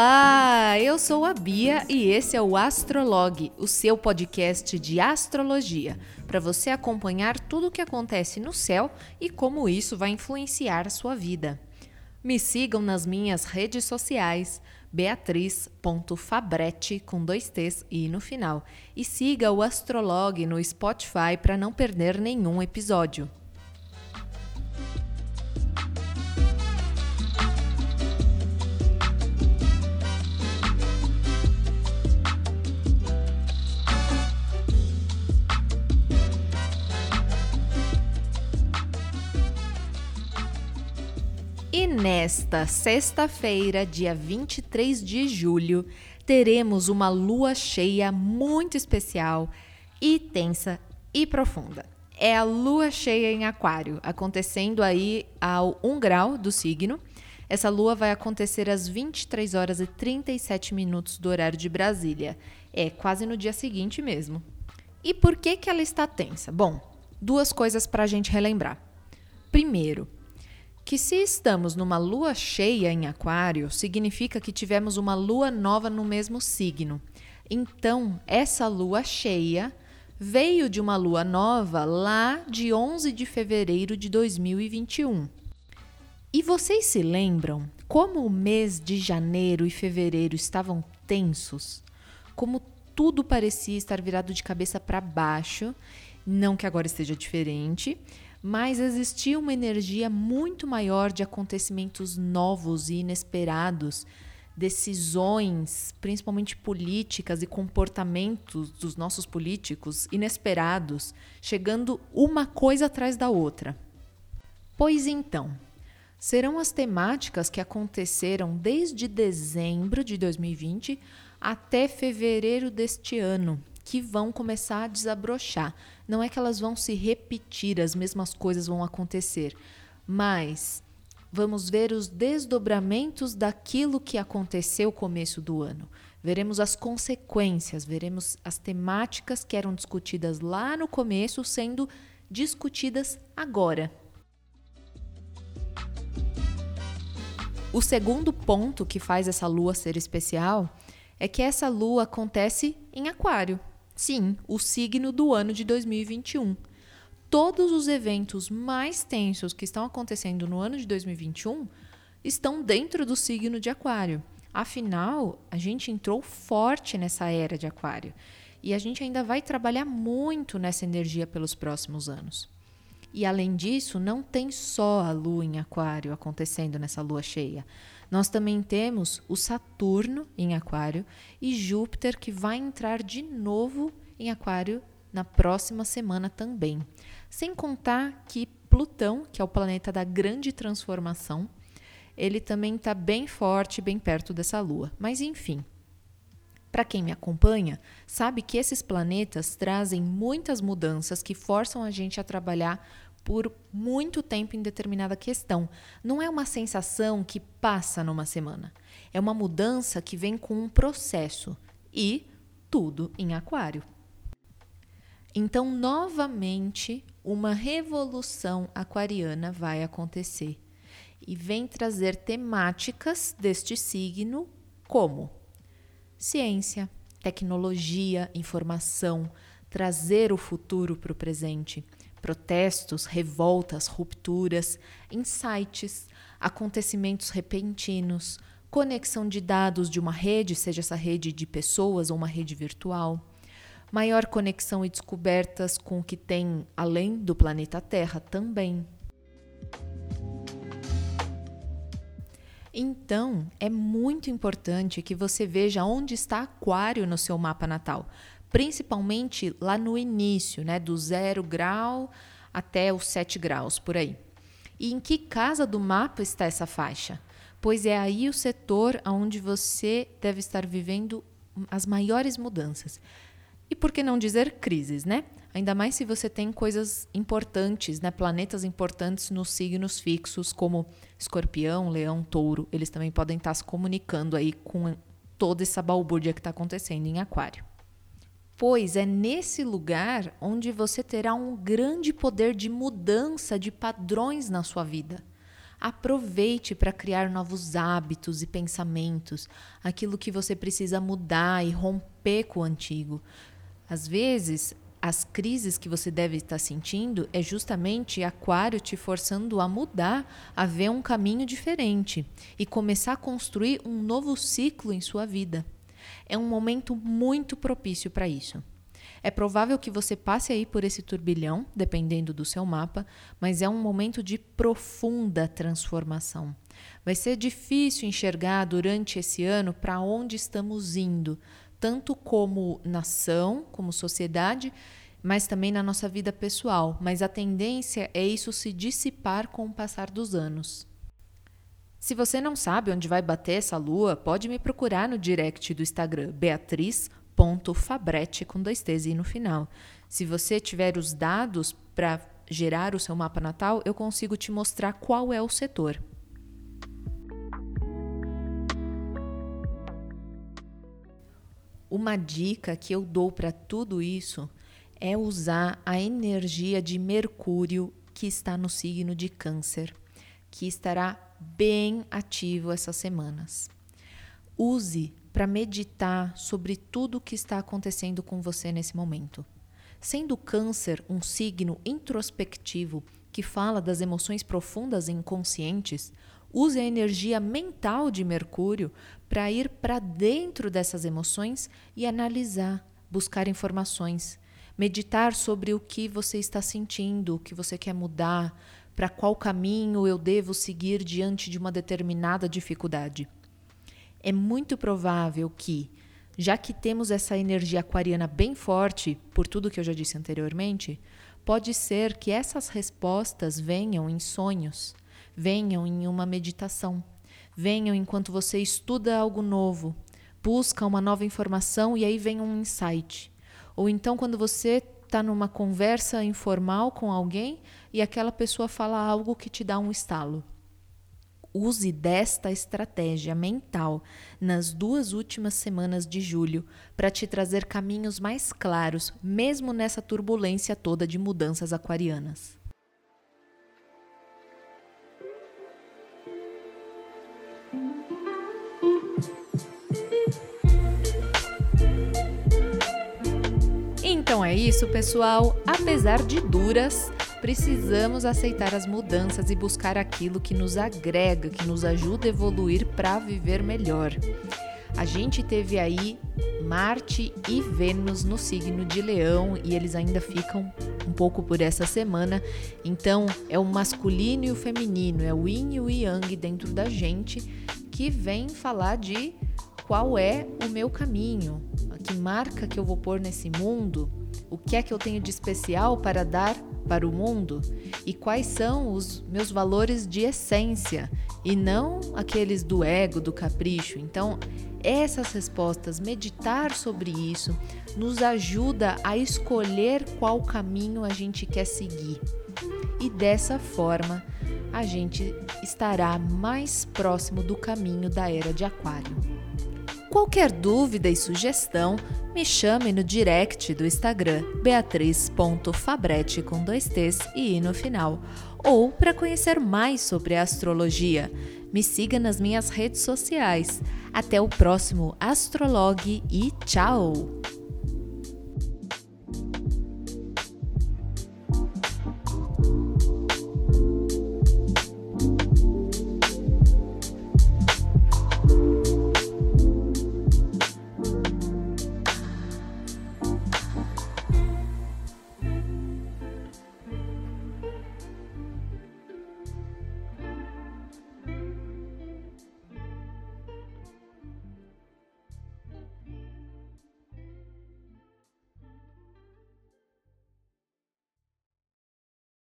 Olá, eu sou a Bia e esse é o Astrolog, o seu podcast de astrologia, para você acompanhar tudo o que acontece no céu e como isso vai influenciar sua vida. Me sigam nas minhas redes sociais, beatriz.fabretti com dois T's e no final. E siga o Astrolog no Spotify para não perder nenhum episódio. Nesta sexta-feira, dia 23 de julho, teremos uma lua cheia muito especial tensa e profunda. É a lua cheia em Aquário, acontecendo aí ao 1 grau do signo. Essa lua vai acontecer às 23 horas e 37 minutos do horário de Brasília. É quase no dia seguinte mesmo. E por que, que ela está tensa? Bom, duas coisas para a gente relembrar. Primeiro, que se estamos numa lua cheia em Aquário, significa que tivemos uma lua nova no mesmo signo. Então, essa lua cheia veio de uma lua nova lá de 11 de fevereiro de 2021. E vocês se lembram como o mês de janeiro e fevereiro estavam tensos? Como tudo parecia estar virado de cabeça para baixo, não que agora esteja diferente, mas existia uma energia muito maior de acontecimentos novos e inesperados, decisões, principalmente políticas e comportamentos dos nossos políticos inesperados, chegando uma coisa atrás da outra. Pois então, serão as temáticas que aconteceram desde dezembro de 2020 até fevereiro deste ano, que vão começar a desabrochar. Não é que elas vão se repetir, as mesmas coisas vão acontecer, mas vamos ver os desdobramentos daquilo que aconteceu no começo do ano. Veremos as consequências, veremos as temáticas que eram discutidas lá no começo sendo discutidas agora. O segundo ponto que faz essa lua ser especial é que essa lua acontece em Aquário. Sim, o signo do ano de 2021. Todos os eventos mais tensos que estão acontecendo no ano de 2021 estão dentro do signo de Aquário. Afinal, a gente entrou forte nessa era de Aquário e a gente ainda vai trabalhar muito nessa energia pelos próximos anos. E além disso, não tem só a lua em Aquário acontecendo nessa lua cheia. Nós também temos o Saturno em Aquário e Júpiter que vai entrar de novo em Aquário na próxima semana também. Sem contar que Plutão, que é o planeta da grande transformação, ele também está bem forte, bem perto dessa Lua. Mas enfim, para quem me acompanha, sabe que esses planetas trazem muitas mudanças que forçam a gente a trabalhar por muito tempo em determinada questão. Não é uma sensação que passa numa semana. É uma mudança que vem com um processo e tudo em Aquário. Então, novamente, uma revolução aquariana vai acontecer e vem trazer temáticas deste signo como ciência, tecnologia, informação, trazer o futuro para o presente protestos, revoltas, rupturas, insights, acontecimentos repentinos, conexão de dados de uma rede, seja essa rede de pessoas ou uma rede virtual, maior conexão e descobertas com o que tem além do planeta Terra também. Então, é muito importante que você veja onde está Aquário no seu mapa natal, principalmente lá no início, né, do zero grau até os 7 graus, por aí. E em que casa do mapa está essa faixa? Pois é aí o setor onde você deve estar vivendo as maiores mudanças. E por que não dizer crises, né? Ainda mais se você tem coisas importantes, né? planetas importantes nos signos fixos, como escorpião, leão, touro. Eles também podem estar se comunicando aí com toda essa balbúrdia que está acontecendo em Aquário pois é nesse lugar onde você terá um grande poder de mudança de padrões na sua vida. Aproveite para criar novos hábitos e pensamentos, aquilo que você precisa mudar e romper com o antigo. Às vezes, as crises que você deve estar sentindo é justamente Aquário te forçando a mudar, a ver um caminho diferente e começar a construir um novo ciclo em sua vida. É um momento muito propício para isso. É provável que você passe aí por esse turbilhão, dependendo do seu mapa, mas é um momento de profunda transformação. Vai ser difícil enxergar durante esse ano para onde estamos indo, tanto como nação, como sociedade, mas também na nossa vida pessoal. Mas a tendência é isso se dissipar com o passar dos anos. Se você não sabe onde vai bater essa lua, pode me procurar no direct do Instagram beatriz.fabrete com dois T's no final. Se você tiver os dados para gerar o seu mapa natal, eu consigo te mostrar qual é o setor. Uma dica que eu dou para tudo isso é usar a energia de Mercúrio que está no signo de Câncer, que estará bem ativo essas semanas. Use para meditar sobre tudo o que está acontecendo com você nesse momento. Sendo Câncer um signo introspectivo que fala das emoções profundas e inconscientes, use a energia mental de Mercúrio para ir para dentro dessas emoções e analisar, buscar informações, meditar sobre o que você está sentindo, o que você quer mudar, para qual caminho eu devo seguir diante de uma determinada dificuldade. É muito provável que, já que temos essa energia aquariana bem forte, por tudo que eu já disse anteriormente, pode ser que essas respostas venham em sonhos, venham em uma meditação venham enquanto você estuda algo novo, busca uma nova informação e aí vem um insight. Ou então quando você está numa conversa informal com alguém e aquela pessoa fala algo que te dá um estalo. Use desta estratégia mental nas duas últimas semanas de julho para te trazer caminhos mais claros, mesmo nessa turbulência toda de mudanças aquarianas. Então é isso, pessoal. Apesar de duras, precisamos aceitar as mudanças e buscar aquilo que nos agrega, que nos ajuda a evoluir para viver melhor. A gente teve aí Marte e Vênus no signo de Leão e eles ainda ficam um pouco por essa semana. Então, é o masculino e o feminino, é o yin e o yang dentro da gente que vem falar de qual é o meu caminho, que marca que eu vou pôr nesse mundo, o que é que eu tenho de especial para dar para o mundo e quais são os meus valores de essência e não aqueles do ego, do capricho. Então, essas respostas, meditar sobre isso, nos ajuda a escolher qual caminho a gente quer seguir. E dessa forma, a gente estará mais próximo do caminho da era de Aquário. Qualquer dúvida e sugestão, me chame no direct do Instagram beatriz.fabrete com dois T's e I no final. Ou para conhecer mais sobre a astrologia, me siga nas minhas redes sociais. Até o próximo Astrologue e tchau!